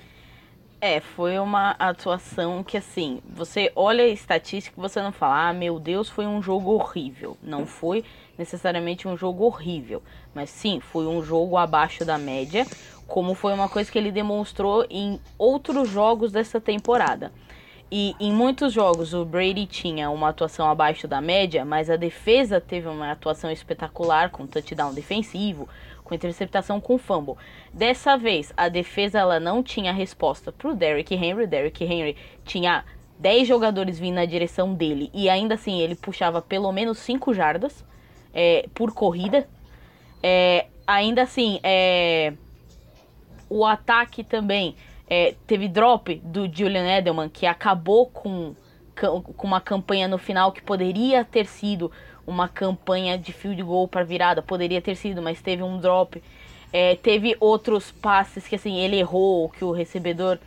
É, foi uma atuação que assim, você olha a estatística e você não fala, ah, meu Deus, foi um jogo horrível. Não foi necessariamente um jogo horrível, mas sim, foi um jogo abaixo da média, como foi uma coisa que ele demonstrou em outros jogos dessa temporada. E em muitos jogos o Brady tinha uma atuação abaixo da média, mas a defesa teve uma atuação espetacular com touchdown defensivo, com interceptação com fumble. Dessa vez, a defesa ela não tinha resposta pro Derrick Henry. Derrick Henry tinha 10 jogadores vindo na direção dele e ainda assim ele puxava pelo menos 5 jardas é, por corrida. É, ainda assim, é, o ataque também é, teve drop do Julian Edelman que acabou com, com uma campanha no final que poderia ter sido uma campanha de field goal para virada, poderia ter sido, mas teve um drop. É, teve outros passes que assim ele errou, que o recebedor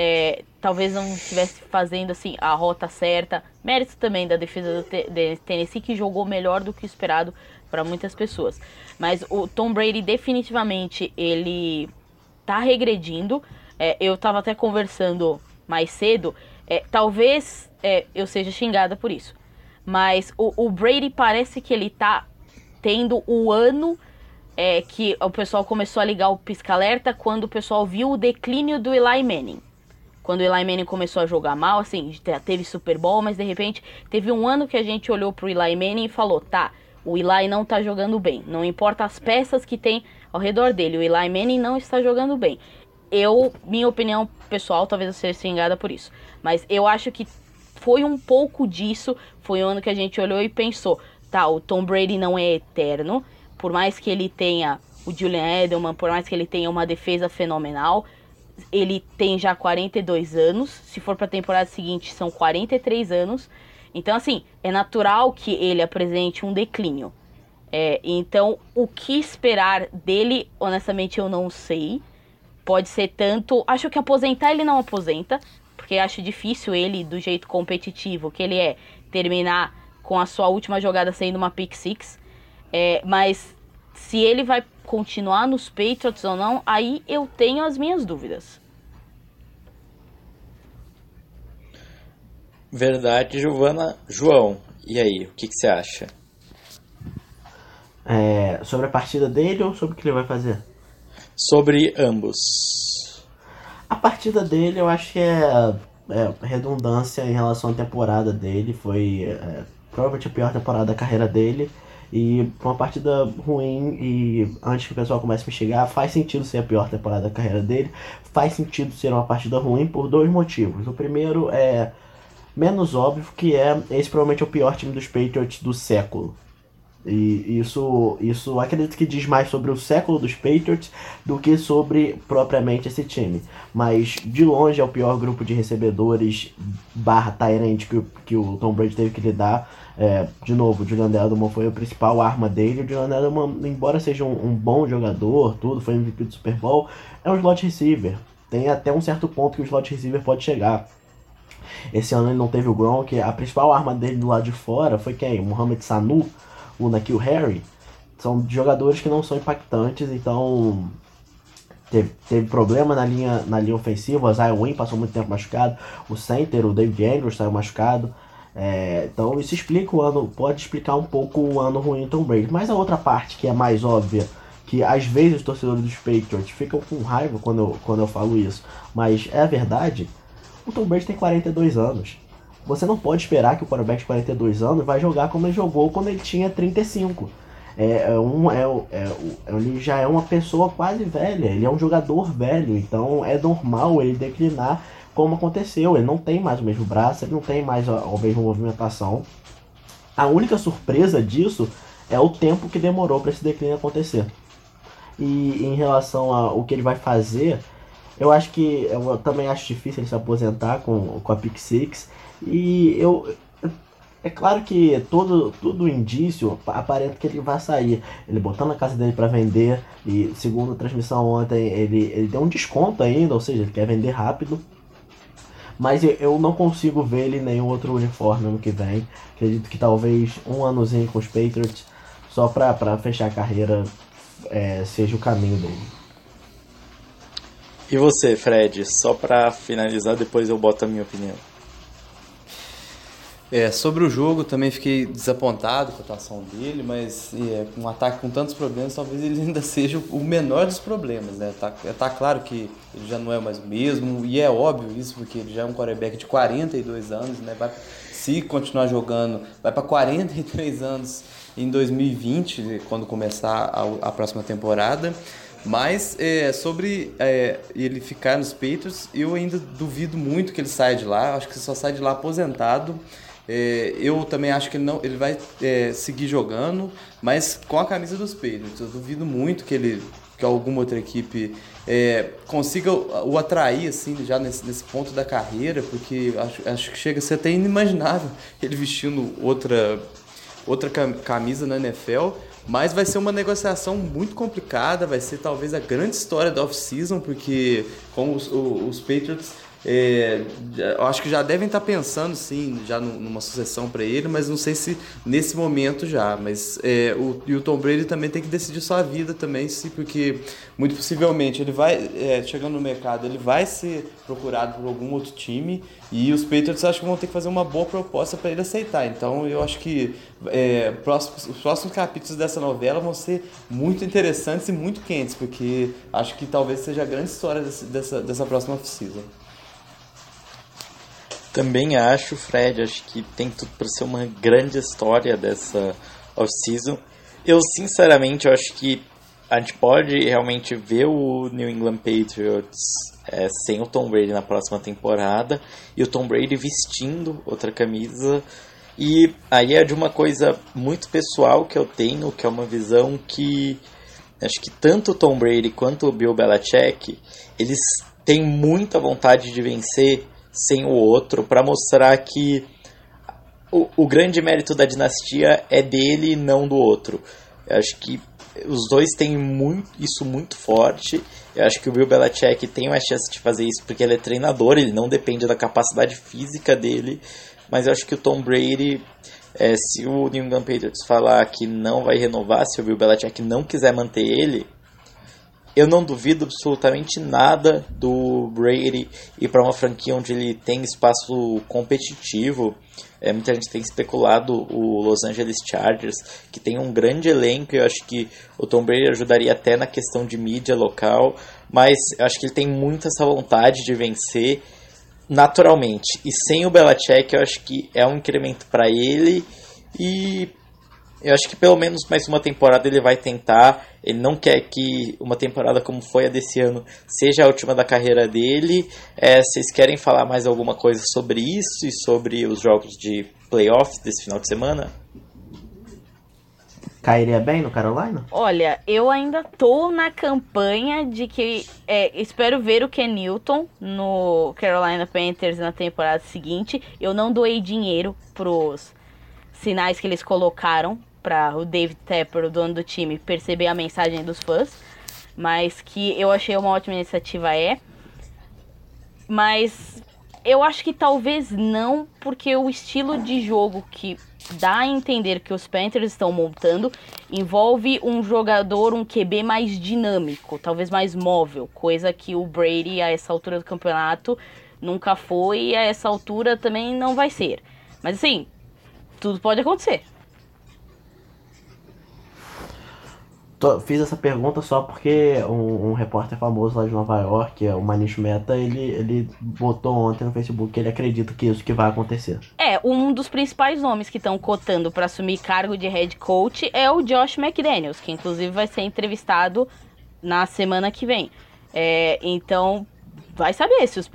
é, talvez não estivesse fazendo assim a rota certa. Mérito também da defesa do de Tennessee que jogou melhor do que esperado para muitas pessoas. Mas o Tom Brady definitivamente ele tá regredindo. É, eu tava até conversando mais cedo. É, talvez é, eu seja xingada por isso. Mas o, o Brady parece que ele tá tendo o ano é, que o pessoal começou a ligar o pisca-alerta quando o pessoal viu o declínio do Eli Manning. Quando o Eli Manning começou a jogar mal, assim, teve Super Bowl, mas de repente teve um ano que a gente olhou pro Eli Manning e falou, tá, o Eli não tá jogando bem. Não importa as peças que tem ao redor dele, o Eli Manning não está jogando bem. Eu, minha opinião pessoal, talvez eu seja xingada por isso. Mas eu acho que foi um pouco disso. Foi um ano que a gente olhou e pensou: tá, o Tom Brady não é eterno, por mais que ele tenha o Julian Edelman, por mais que ele tenha uma defesa fenomenal, ele tem já 42 anos. Se for para a temporada seguinte, são 43 anos. Então, assim, é natural que ele apresente um declínio. É, então, o que esperar dele, honestamente, eu não sei. Pode ser tanto. Acho que aposentar ele não aposenta porque acho difícil ele, do jeito competitivo que ele é, terminar com a sua última jogada sendo uma pick six. É, mas se ele vai continuar nos Patriots ou não, aí eu tenho as minhas dúvidas. Verdade, Giovana. João, e aí, o que, que você acha? É, sobre a partida dele ou sobre o que ele vai fazer? Sobre ambos. A partida dele, eu acho que é, é redundância em relação à temporada dele. Foi é, provavelmente a pior temporada da carreira dele. E uma partida ruim, e antes que o pessoal comece a me chegar, faz sentido ser a pior temporada da carreira dele. Faz sentido ser uma partida ruim por dois motivos. O primeiro é menos óbvio, que é esse provavelmente é o pior time dos Patriots do século. E isso, isso acredito que diz mais sobre o século dos Patriots do que sobre propriamente esse time. Mas de longe é o pior grupo de recebedores barra Tyrant que, que o Tom Brady teve que lidar. É, de novo, o Julian Edelman foi a principal arma dele. O Julian Edelman, embora seja um, um bom jogador, tudo, foi MVP do Super Bowl, é um slot receiver. Tem até um certo ponto que o slot receiver pode chegar. Esse ano ele não teve o Gronk, a principal arma dele do lado de fora foi quem? Mohamed Sanu o Nakil Harry, são jogadores que não são impactantes, então teve, teve problema na linha, na linha ofensiva, o Zion Wynn passou muito tempo machucado, o center, o David Andrews saiu machucado, é, então isso explica o ano, pode explicar um pouco o ano ruim do Tom Brady. Mas a outra parte que é mais óbvia, que às vezes os torcedores dos Patriots ficam com raiva quando eu, quando eu falo isso, mas é a verdade, o Tom Brady tem 42 anos. você não pode esperar que o quarterback de 42 anos vai jogar como ele jogou quando ele tinha 35. É, é um, é, é, é, ele já é uma pessoa quase velha, ele é um jogador velho, então é normal ele declinar como aconteceu. Ele não tem mais o mesmo braço, ele não tem mais a, a mesma movimentação. A única surpresa disso é o tempo que demorou para esse declínio acontecer. E em relação ao que ele vai fazer, eu acho que eu também acho difícil ele se aposentar com, com a Pick Six. E eu, é claro que todo, todo indício aparenta que ele vai sair. Ele botando a casa dele para vender e segundo a transmissão ontem ele, ele deu um desconto ainda, ou seja, ele quer vender rápido. Mas eu não consigo ver ele em nenhum outro uniforme ano que vem. Acredito que talvez um anozinho com os Patriots só pra, pra fechar a carreira é, seja o caminho dele. E você, Fred? Só pra finalizar, depois eu boto a minha opinião. É, sobre o jogo, também fiquei desapontado com a atuação dele, mas é, um ataque com tantos problemas, talvez ele ainda seja o menor dos problemas, né? Tá, tá claro que ele já não é mais o mesmo, e é óbvio isso, porque ele já é um quarterback de 42 anos, né? Vai, se continuar jogando, vai para 43 anos em 2020, quando começar a, a próxima temporada. Mas é, sobre é, ele ficar nos Patriots, eu ainda duvido muito que ele saia de lá. Acho que só sai de lá aposentado. É, eu também acho que ele, não, ele vai é, seguir jogando, mas com a camisa dos Patriots. Eu duvido muito que ele que alguma outra equipe é, consiga o atrair assim já nesse, nesse ponto da carreira, porque acho, acho que chega a ser até inimaginável ele vestindo outra outra camisa na NFL, mas vai ser uma negociação muito complicada, vai ser talvez a grande história da off-season, porque como os, os Patriots é, acho que já devem estar pensando, sim, já numa sucessão para ele, mas não sei se nesse momento já. Mas é, o, e o Tom Brady também tem que decidir sua vida também, porque muito possivelmente ele vai, é, chegando no mercado, ele vai ser procurado por algum outro time e os Patriots acho que vão ter que fazer uma boa proposta para ele aceitar. Então eu acho que é, próximos, os próximos capítulos dessa novela vão ser muito interessantes e muito quentes, porque acho que talvez seja a grande história desse, dessa, dessa próxima off-season. Também acho, Fred, acho que tem tudo para ser uma grande história dessa off-season. Eu, sinceramente, eu acho que a gente pode realmente ver o New England Patriots é, sem o Tom Brady na próxima temporada e o Tom Brady vestindo outra camisa. E aí é de uma coisa muito pessoal que eu tenho, que é uma visão que acho que tanto o Tom Brady quanto o Bill Belichick, eles têm muita vontade de vencer sem o outro, para mostrar que o, o grande mérito da dinastia é dele e não do outro. Eu acho que os dois têm muito, isso muito forte. Eu acho que o Bill Belichick tem uma chance de fazer isso porque ele é treinador, ele não depende da capacidade física dele. Mas eu acho que o Tom Brady, é, se o New England Patriots falar que não vai renovar, se o Bill Belichick não quiser manter ele, eu não duvido absolutamente nada do Brady ir para uma franquia onde ele tem espaço competitivo. É, muita gente tem especulado o Los Angeles Chargers, que tem um grande elenco, e eu acho que o Tom Brady ajudaria até na questão de mídia local, mas eu acho que ele tem muita essa vontade de vencer naturalmente. E sem o Belichick, eu acho que é um incremento para ele e eu acho que pelo menos mais uma temporada ele vai tentar. Ele não quer que uma temporada como foi a desse ano seja a última da carreira dele. É, vocês querem falar mais alguma coisa sobre isso e sobre os jogos de playoffs desse final de semana? Cairia bem no Carolina? Olha, eu ainda tô na campanha de que é, espero ver o Ken Newton no Carolina Panthers na temporada seguinte. Eu não doei dinheiro pros sinais que eles colocaram para o David Tepper, o dono do time, perceber a mensagem dos fãs, mas que eu achei uma ótima iniciativa é. Mas eu acho que talvez não, porque o estilo de jogo que dá a entender que os Panthers estão montando envolve um jogador, um QB mais dinâmico, talvez mais móvel, coisa que o Brady a essa altura do campeonato nunca foi e a essa altura também não vai ser. Mas assim, tudo pode acontecer. Tô- fiz essa pergunta só porque um, um repórter famoso lá de Nova York, o Manish Mehta, ele, ele botou ontem no Facebook que ele acredita que isso que vai acontecer. É, um dos principais nomes que estão cotando para assumir cargo de head coach é o Josh McDaniels, que inclusive vai ser entrevistado na semana que vem. É, então, vai saber se os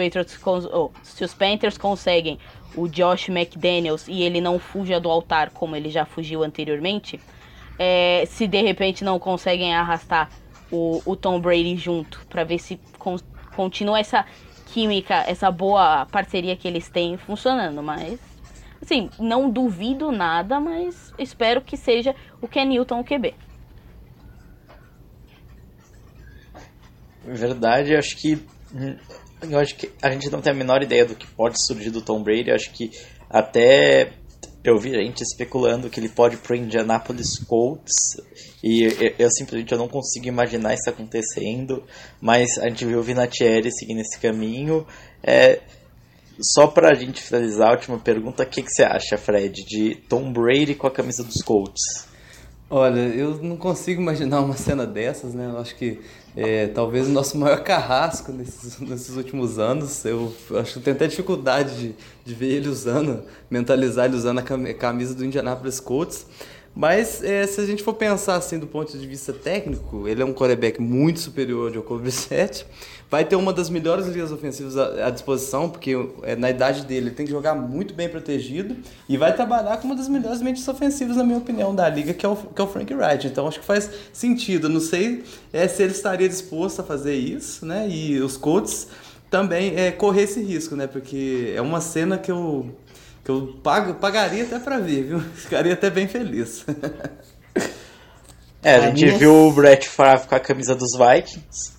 oh, se os Panthers conseguem o Josh McDaniels e ele não fuja do altar como ele já fugiu anteriormente. É, se de repente não conseguem arrastar o, o Tom Brady junto para ver se con- continua essa química, essa boa parceria que eles têm funcionando, mas assim, não duvido nada, mas espero que seja o Ken Newton o QB. Verdade, acho que. Eu acho que a gente não tem a menor ideia do que pode surgir do Tom Brady. Acho que até eu vi gente especulando que ele pode pro Indianapolis Colts. E eu, eu simplesmente eu não consigo imaginar isso acontecendo. Mas a gente viu o Vinatieri seguindo esse caminho. É, só pra gente finalizar, a última pergunta: o que, que você acha, Fred, de Tom Brady com a camisa dos Colts? Olha, eu não consigo imaginar uma cena dessas, né? Eu acho que é, talvez o nosso maior carrasco nesses, nesses últimos anos. Eu acho que eu tenho até dificuldade de, de ver ele usando, mentalizar ele usando a cam- camisa do Indianapolis Colts. Mas é, se a gente for pensar assim do ponto de vista técnico, ele é um quarterback muito superior ao Jacob Brissett. Vai ter uma das melhores linhas ofensivas à, à disposição, porque é, na idade dele ele tem que jogar muito bem protegido e vai trabalhar com uma das melhores mentes ofensivas, na minha opinião, da liga, que é o, que é o Frank Wright. Então acho que faz sentido. Não sei é, se ele estaria disposto a fazer isso, né? E os Colts também é, correr esse risco, né? Porque é uma cena que eu, que eu pago, pagaria até pra ver, viu? Ficaria até bem feliz. É, a A gente minha- viu o Brett Favre com a camisa dos Vikings.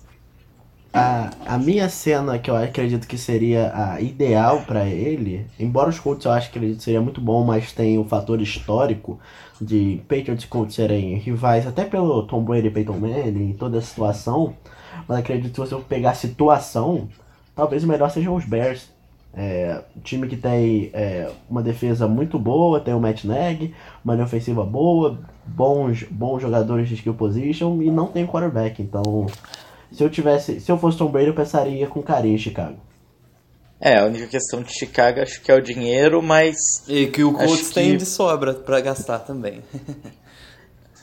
A, a minha cena que eu acredito que seria a ideal pra ele, embora os Colts eu acho que ele seria muito bom, mas tem o fator histórico de Patriots e Colts serem rivais, até pelo Tom Brady e Peyton Manning e toda a situação, mas acredito que se você pegar a situação, talvez o melhor sejam os Bears. É, um time que tem é, uma defesa muito boa, tem o Matt Nagy, uma linha ofensiva boa, bons, bons jogadores de skill position e não tem quarterback, então se eu tivesse, se eu fosse Tom Brady, eu pensaria com carinho em Chicago. É, a única questão de Chicago acho que é o dinheiro, mas E que o Colts que- tem de sobra pra gastar também.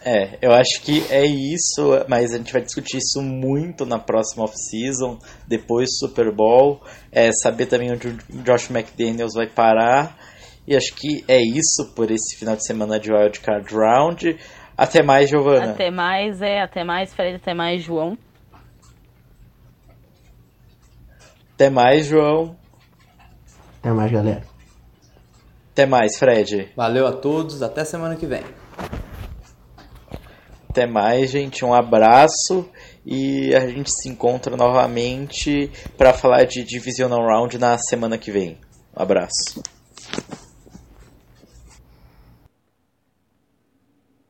é, eu acho que é isso, mas a gente vai discutir isso muito na próxima off-season, depois do Super Bowl, é, saber também onde o Josh McDaniels vai parar, e acho que é isso por esse final de semana de Wild Card Round. Até mais, Giovana. Até mais, é, até mais, Fred, até mais, João. Até mais, João. Até mais, galera. Até mais, Fred. Valeu a todos, até semana que vem. Até mais, gente. Um abraço e a gente se encontra novamente para falar de Divisional Round na semana que vem. Um abraço.